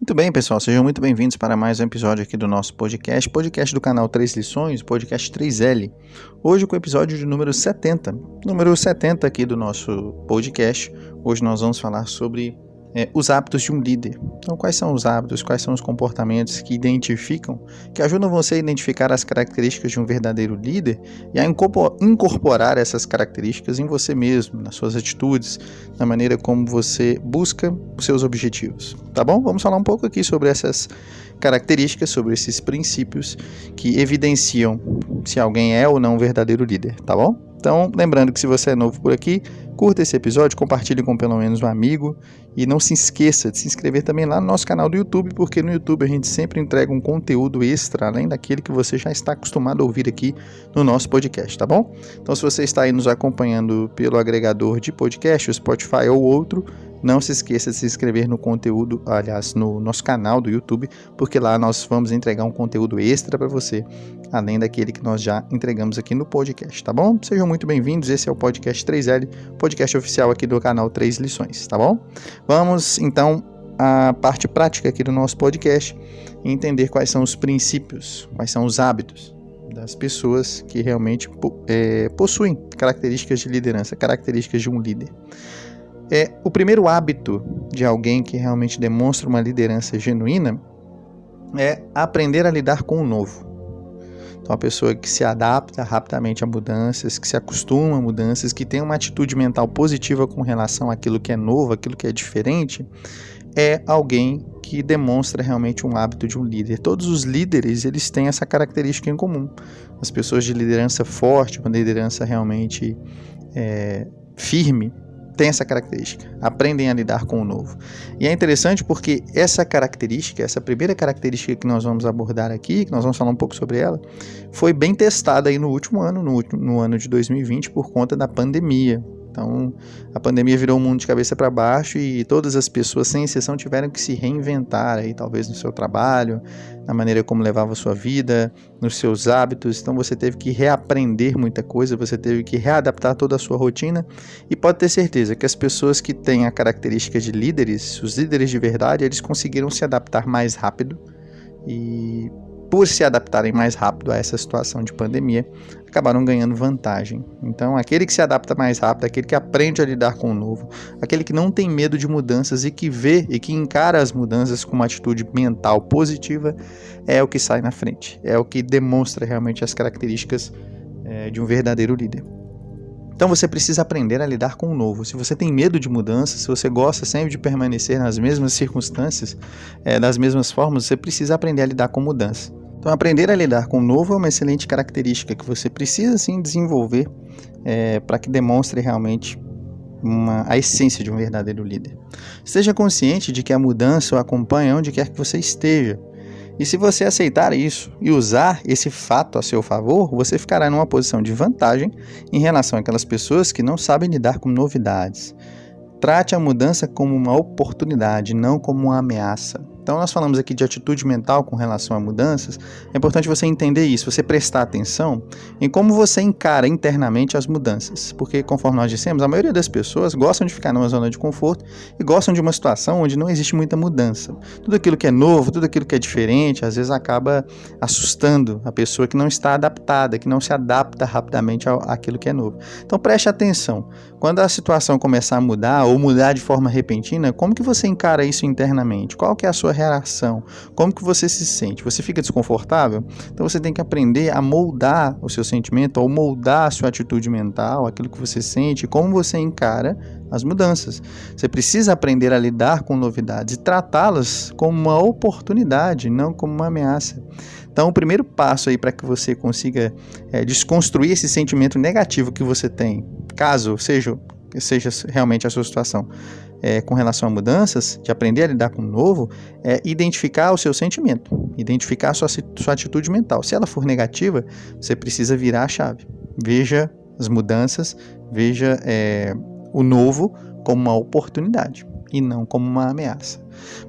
Muito bem, pessoal, sejam muito bem-vindos para mais um episódio aqui do nosso podcast, podcast do canal 3 Lições, podcast 3L. Hoje com o episódio de número 70, número 70 aqui do nosso podcast. Hoje nós vamos falar sobre é, os hábitos de um líder. Então, quais são os hábitos, quais são os comportamentos que identificam, que ajudam você a identificar as características de um verdadeiro líder e a incorporar essas características em você mesmo, nas suas atitudes, na maneira como você busca os seus objetivos. Tá bom? Vamos falar um pouco aqui sobre essas características, sobre esses princípios que evidenciam se alguém é ou não um verdadeiro líder, tá bom? Então, lembrando que se você é novo por aqui, curta esse episódio, compartilhe com pelo menos um amigo e não se esqueça de se inscrever também lá no nosso canal do YouTube, porque no YouTube a gente sempre entrega um conteúdo extra, além daquele que você já está acostumado a ouvir aqui no nosso podcast, tá bom? Então, se você está aí nos acompanhando pelo agregador de podcast, o Spotify ou outro, não se esqueça de se inscrever no conteúdo, aliás, no nosso canal do YouTube, porque lá nós vamos entregar um conteúdo extra para você, além daquele que nós já entregamos aqui no podcast, tá bom? Sejam muito bem-vindos. Esse é o podcast 3L, podcast oficial aqui do canal 3 Lições, tá bom? Vamos então à parte prática aqui do nosso podcast e entender quais são os princípios, quais são os hábitos das pessoas que realmente é, possuem características de liderança, características de um líder. É, o primeiro hábito de alguém que realmente demonstra uma liderança genuína é aprender a lidar com o novo. Então, a pessoa que se adapta rapidamente a mudanças, que se acostuma a mudanças, que tem uma atitude mental positiva com relação àquilo que é novo, aquilo que é diferente, é alguém que demonstra realmente um hábito de um líder. Todos os líderes, eles têm essa característica em comum. As pessoas de liderança forte, uma liderança realmente é, firme, têm essa característica, aprendem a lidar com o novo. E é interessante porque essa característica, essa primeira característica que nós vamos abordar aqui, que nós vamos falar um pouco sobre ela, foi bem testada aí no último ano, no, último, no ano de 2020, por conta da pandemia. Então, a pandemia virou o mundo de cabeça para baixo e todas as pessoas, sem exceção, tiveram que se reinventar aí, talvez no seu trabalho, na maneira como levava a sua vida, nos seus hábitos. Então, você teve que reaprender muita coisa, você teve que readaptar toda a sua rotina. E pode ter certeza que as pessoas que têm a característica de líderes, os líderes de verdade, eles conseguiram se adaptar mais rápido e por se adaptarem mais rápido a essa situação de pandemia, acabaram ganhando vantagem. Então, aquele que se adapta mais rápido, aquele que aprende a lidar com o novo, aquele que não tem medo de mudanças e que vê e que encara as mudanças com uma atitude mental positiva, é o que sai na frente, é o que demonstra realmente as características é, de um verdadeiro líder. Então você precisa aprender a lidar com o novo. Se você tem medo de mudanças, se você gosta sempre de permanecer nas mesmas circunstâncias, é, das mesmas formas, você precisa aprender a lidar com mudança. Então, aprender a lidar com o novo é uma excelente característica que você precisa sim desenvolver é, para que demonstre realmente uma, a essência de um verdadeiro líder. Esteja consciente de que a mudança o acompanha onde quer que você esteja. E se você aceitar isso e usar esse fato a seu favor, você ficará numa posição de vantagem em relação àquelas pessoas que não sabem lidar com novidades. Trate a mudança como uma oportunidade, não como uma ameaça. Então, nós falamos aqui de atitude mental com relação a mudanças. É importante você entender isso, você prestar atenção em como você encara internamente as mudanças. Porque, conforme nós dissemos, a maioria das pessoas gostam de ficar numa zona de conforto e gostam de uma situação onde não existe muita mudança. Tudo aquilo que é novo, tudo aquilo que é diferente, às vezes acaba assustando a pessoa que não está adaptada, que não se adapta rapidamente àquilo que é novo. Então, preste atenção. Quando a situação começar a mudar ou mudar de forma repentina, como que você encara isso internamente? Qual que é a sua reação? Como que você se sente? Você fica desconfortável? Então você tem que aprender a moldar o seu sentimento, ou moldar a sua atitude mental, aquilo que você sente, como você encara as mudanças. Você precisa aprender a lidar com novidades e tratá-las como uma oportunidade, não como uma ameaça. Então, o primeiro passo aí para que você consiga é, desconstruir esse sentimento negativo que você tem, caso seja, seja realmente a sua situação, é, com relação a mudanças, de aprender a lidar com o novo, é identificar o seu sentimento, identificar a sua, sua atitude mental. Se ela for negativa, você precisa virar a chave. Veja as mudanças, veja é, o novo como uma oportunidade e não como uma ameaça.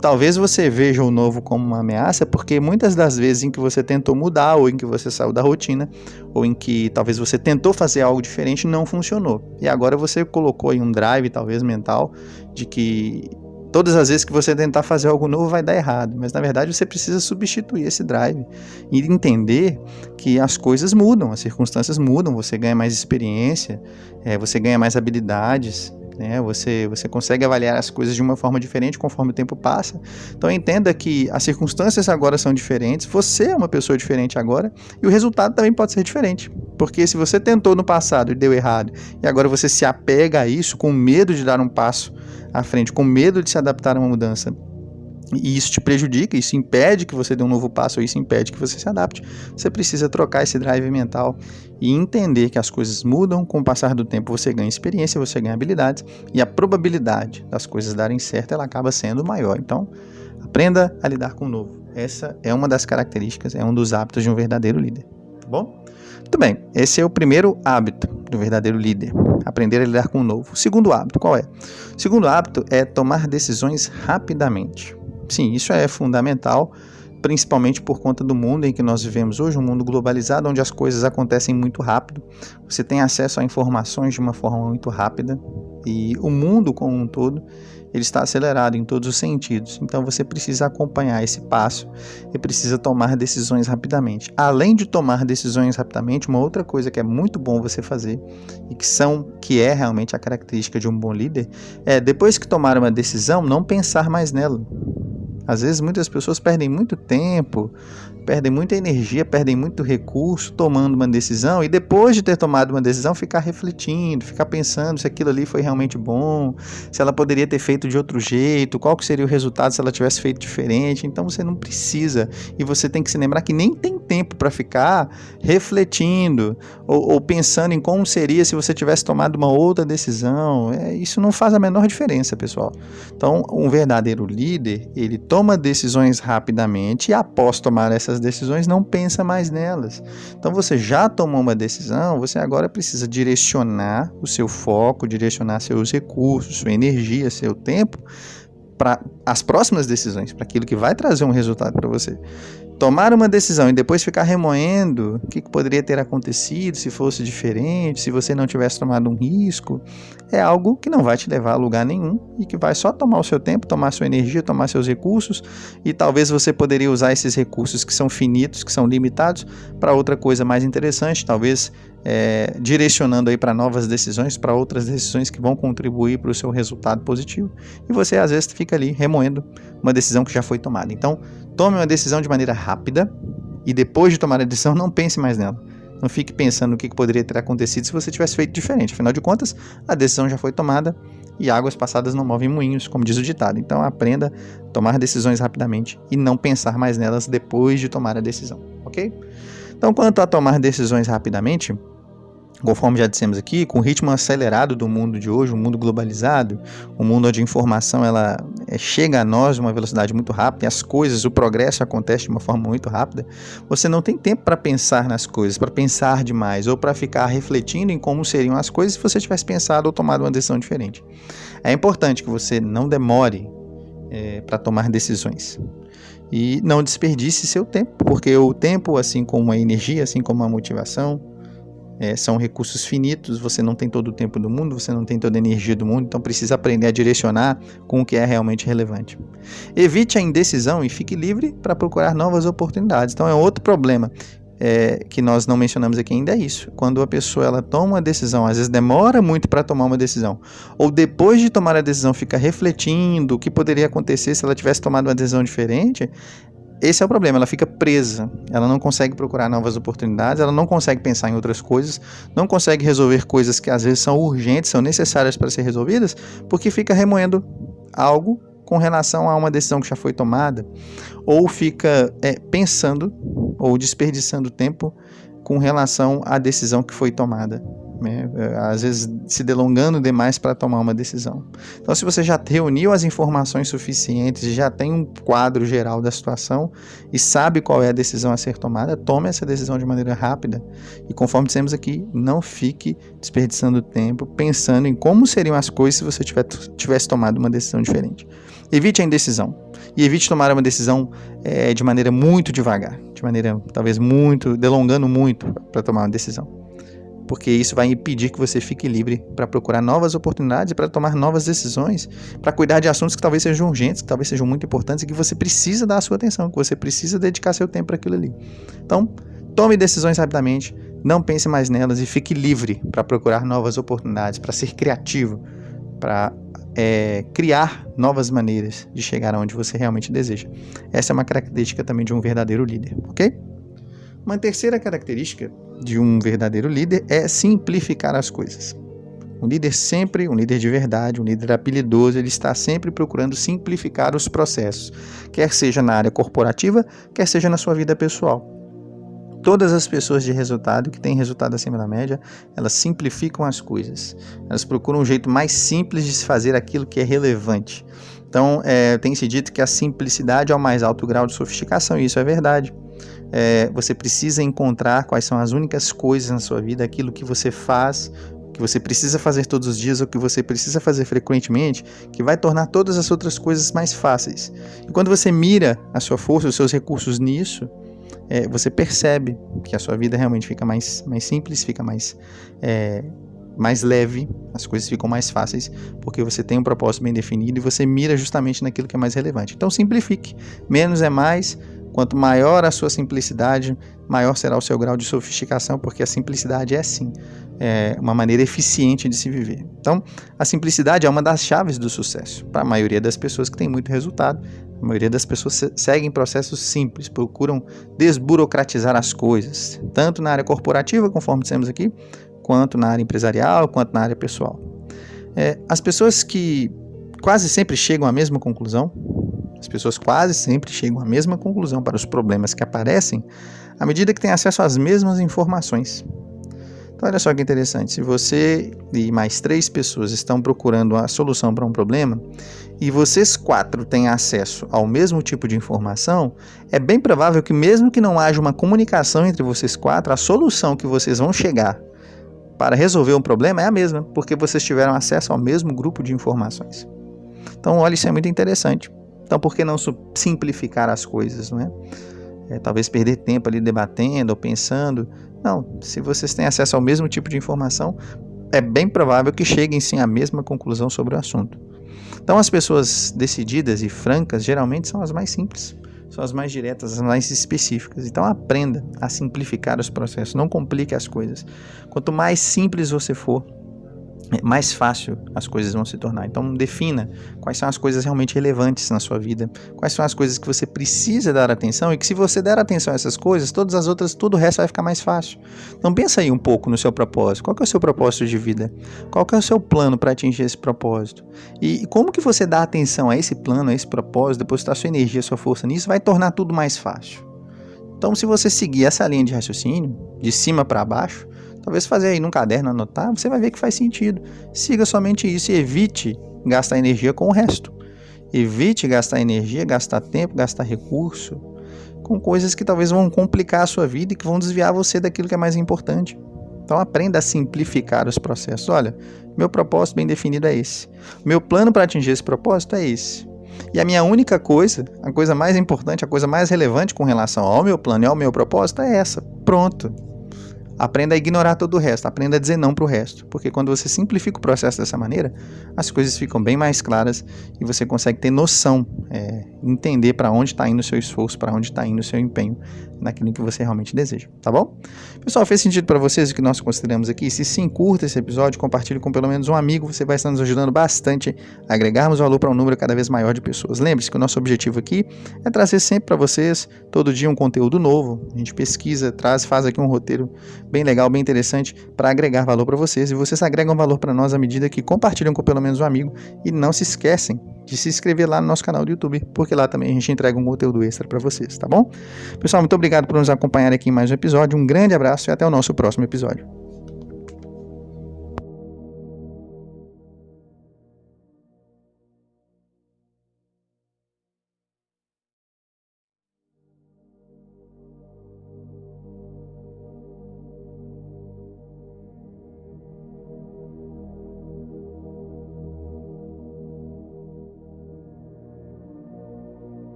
Talvez você veja o novo como uma ameaça, porque muitas das vezes em que você tentou mudar, ou em que você saiu da rotina, ou em que talvez você tentou fazer algo diferente, não funcionou. E agora você colocou em um drive, talvez mental, de que todas as vezes que você tentar fazer algo novo vai dar errado, mas na verdade você precisa substituir esse drive e entender que as coisas mudam, as circunstâncias mudam, você ganha mais experiência, é, você ganha mais habilidades, né? Você, você consegue avaliar as coisas de uma forma diferente conforme o tempo passa. Então entenda que as circunstâncias agora são diferentes, você é uma pessoa diferente agora e o resultado também pode ser diferente. Porque se você tentou no passado e deu errado e agora você se apega a isso com medo de dar um passo à frente, com medo de se adaptar a uma mudança e isso te prejudica, isso impede que você dê um novo passo, isso impede que você se adapte. Você precisa trocar esse drive mental e entender que as coisas mudam com o passar do tempo. Você ganha experiência, você ganha habilidades e a probabilidade das coisas darem certo ela acaba sendo maior. Então, aprenda a lidar com o novo. Essa é uma das características, é um dos hábitos de um verdadeiro líder. Tá bom? Muito bem, esse é o primeiro hábito do verdadeiro líder, aprender a lidar com o novo. O segundo hábito, qual é? O segundo hábito é tomar decisões rapidamente. Sim, isso é fundamental, principalmente por conta do mundo em que nós vivemos hoje, um mundo globalizado onde as coisas acontecem muito rápido. Você tem acesso a informações de uma forma muito rápida e o mundo como um todo ele está acelerado em todos os sentidos. Então você precisa acompanhar esse passo e precisa tomar decisões rapidamente. Além de tomar decisões rapidamente, uma outra coisa que é muito bom você fazer e que são que é realmente a característica de um bom líder é depois que tomar uma decisão, não pensar mais nela. Às vezes muitas pessoas perdem muito tempo, perdem muita energia, perdem muito recurso tomando uma decisão e depois de ter tomado uma decisão ficar refletindo, ficar pensando se aquilo ali foi realmente bom, se ela poderia ter feito de outro jeito, qual que seria o resultado se ela tivesse feito diferente. Então você não precisa e você tem que se lembrar que nem tem tempo para ficar refletindo ou, ou, pensando em como seria se você tivesse tomado uma outra decisão. É, isso não faz a menor diferença, pessoal. Então um verdadeiro líder ele toma decisões rapidamente e após tomar essas decisões, não pensa mais nelas. Então você já tomou uma decisão, você agora precisa direcionar o seu foco, direcionar seus recursos, sua energia, seu tempo para as próximas decisões, para aquilo que vai trazer um resultado para você. Tomar uma decisão e depois ficar remoendo o que poderia ter acontecido se fosse diferente, se você não tivesse tomado um risco, é algo que não vai te levar a lugar nenhum e que vai só tomar o seu tempo, tomar sua energia, tomar seus recursos e talvez você poderia usar esses recursos que são finitos, que são limitados, para outra coisa mais interessante, talvez é, direcionando aí para novas decisões, para outras decisões que vão contribuir para o seu resultado positivo. E você às vezes fica ali remoendo uma decisão que já foi tomada. Então, tome uma decisão de maneira rápida e depois de tomar a decisão, não pense mais nela. Não fique pensando no que poderia ter acontecido se você tivesse feito diferente. Afinal de contas, a decisão já foi tomada e águas passadas não movem moinhos, como diz o ditado. Então aprenda a tomar decisões rapidamente e não pensar mais nelas depois de tomar a decisão, ok? Então, quanto a tomar decisões rapidamente, Conforme já dissemos aqui, com o ritmo acelerado do mundo de hoje, um mundo globalizado, um mundo onde a informação ela é, chega a nós de uma velocidade muito rápida, e as coisas, o progresso acontece de uma forma muito rápida, você não tem tempo para pensar nas coisas, para pensar demais, ou para ficar refletindo em como seriam as coisas se você tivesse pensado ou tomado uma decisão diferente. É importante que você não demore é, para tomar decisões e não desperdice seu tempo, porque o tempo, assim como a energia, assim como a motivação, é, são recursos finitos, você não tem todo o tempo do mundo, você não tem toda a energia do mundo, então precisa aprender a direcionar com o que é realmente relevante. Evite a indecisão e fique livre para procurar novas oportunidades. Então é outro problema é, que nós não mencionamos aqui ainda é isso. Quando a pessoa ela toma uma decisão, às vezes demora muito para tomar uma decisão, ou depois de tomar a decisão fica refletindo o que poderia acontecer se ela tivesse tomado uma decisão diferente, esse é o problema, ela fica presa, ela não consegue procurar novas oportunidades, ela não consegue pensar em outras coisas, não consegue resolver coisas que às vezes são urgentes, são necessárias para ser resolvidas, porque fica remoendo algo com relação a uma decisão que já foi tomada, ou fica é, pensando ou desperdiçando tempo com relação à decisão que foi tomada né? É, às vezes se delongando demais para tomar uma decisão. Então, se você já reuniu as informações suficientes, já tem um quadro geral da situação e sabe qual é a decisão a ser tomada, tome essa decisão de maneira rápida. E conforme dissemos aqui, não fique desperdiçando tempo pensando em como seriam as coisas se você tivesse tomado uma decisão diferente. Evite a indecisão e evite tomar uma decisão é, de maneira muito devagar, de maneira talvez muito, delongando muito para tomar uma decisão. Porque isso vai impedir que você fique livre para procurar novas oportunidades, para tomar novas decisões, para cuidar de assuntos que talvez sejam urgentes, que talvez sejam muito importantes e que você precisa dar a sua atenção, que você precisa dedicar seu tempo para aquilo ali. Então, tome decisões rapidamente, não pense mais nelas e fique livre para procurar novas oportunidades, para ser criativo, para é, criar novas maneiras de chegar aonde você realmente deseja. Essa é uma característica também de um verdadeiro líder, ok? Uma terceira característica de um verdadeiro líder é simplificar as coisas. Um líder sempre, um líder de verdade, um líder habilidoso, ele está sempre procurando simplificar os processos, quer seja na área corporativa, quer seja na sua vida pessoal. Todas as pessoas de resultado que têm resultado acima da média, elas simplificam as coisas. Elas procuram um jeito mais simples de se fazer aquilo que é relevante. Então, é, tem se dito que a simplicidade é o mais alto grau de sofisticação, e isso é verdade é, você precisa encontrar quais são as únicas coisas na sua vida, aquilo que você faz, que você precisa fazer todos os dias ou que você precisa fazer frequentemente, que vai tornar todas as outras coisas mais fáceis. E quando você mira a sua força, os seus recursos nisso, é, você percebe que a sua vida realmente fica mais, mais simples, fica mais, é, mais leve, as coisas ficam mais fáceis, porque você tem um propósito bem definido e você mira justamente naquilo que é mais relevante. Então simplifique. Menos é mais, Quanto maior a sua simplicidade, maior será o seu grau de sofisticação, porque a simplicidade é sim é uma maneira eficiente de se viver. Então, a simplicidade é uma das chaves do sucesso para a maioria das pessoas que tem muito resultado. A maioria das pessoas seguem processos simples, procuram desburocratizar as coisas, tanto na área corporativa, conforme dissemos aqui, quanto na área empresarial, quanto na área pessoal. É, as pessoas que quase sempre chegam à mesma conclusão, as pessoas quase sempre chegam à mesma conclusão para os problemas que aparecem à medida que têm acesso às mesmas informações. Então, olha só que interessante: se você e mais três pessoas estão procurando a solução para um problema e vocês quatro têm acesso ao mesmo tipo de informação, é bem provável que, mesmo que não haja uma comunicação entre vocês quatro, a solução que vocês vão chegar para resolver um problema é a mesma, porque vocês tiveram acesso ao mesmo grupo de informações. Então, olha, isso é muito interessante. Então, por que não simplificar as coisas, não é? é? Talvez perder tempo ali debatendo ou pensando. Não, se vocês têm acesso ao mesmo tipo de informação, é bem provável que cheguem sim à mesma conclusão sobre o assunto. Então, as pessoas decididas e francas geralmente são as mais simples, são as mais diretas, as mais específicas. Então, aprenda a simplificar os processos, não complique as coisas. Quanto mais simples você for, mais fácil as coisas vão se tornar. Então, defina quais são as coisas realmente relevantes na sua vida, quais são as coisas que você precisa dar atenção e que se você der atenção a essas coisas, todas as outras, tudo o resto vai ficar mais fácil. Então, pensa aí um pouco no seu propósito. Qual é o seu propósito de vida? Qual é o seu plano para atingir esse propósito? E como que você dá atenção a esse plano, a esse propósito, depositar sua energia, sua força nisso, vai tornar tudo mais fácil. Então, se você seguir essa linha de raciocínio, de cima para baixo, Talvez fazer aí num caderno, anotar, você vai ver que faz sentido. Siga somente isso e evite gastar energia com o resto. Evite gastar energia, gastar tempo, gastar recurso com coisas que talvez vão complicar a sua vida e que vão desviar você daquilo que é mais importante. Então aprenda a simplificar os processos. Olha, meu propósito bem definido é esse. Meu plano para atingir esse propósito é esse. E a minha única coisa, a coisa mais importante, a coisa mais relevante com relação ao meu plano e ao meu propósito é essa. Pronto. Aprenda a ignorar todo o resto, aprenda a dizer não para o resto, porque quando você simplifica o processo dessa maneira, as coisas ficam bem mais claras e você consegue ter noção, é, entender para onde está indo o seu esforço, para onde está indo o seu empenho naquilo que você realmente deseja, tá bom? Pessoal, fez sentido para vocês o que nós consideramos aqui? Se sim, curta esse episódio, compartilhe com pelo menos um amigo, você vai estar nos ajudando bastante a agregarmos valor para um número cada vez maior de pessoas. Lembre-se que o nosso objetivo aqui é trazer sempre para vocês, todo dia, um conteúdo novo. A gente pesquisa, traz, faz aqui um roteiro bem legal, bem interessante para agregar valor para vocês e vocês agregam valor para nós à medida que compartilham com pelo menos um amigo e não se esquecem de se inscrever lá no nosso canal do YouTube, porque lá também a gente entrega um conteúdo extra para vocês, tá bom? Pessoal, muito obrigado por nos acompanhar aqui em mais um episódio. Um grande abraço e até o nosso próximo episódio.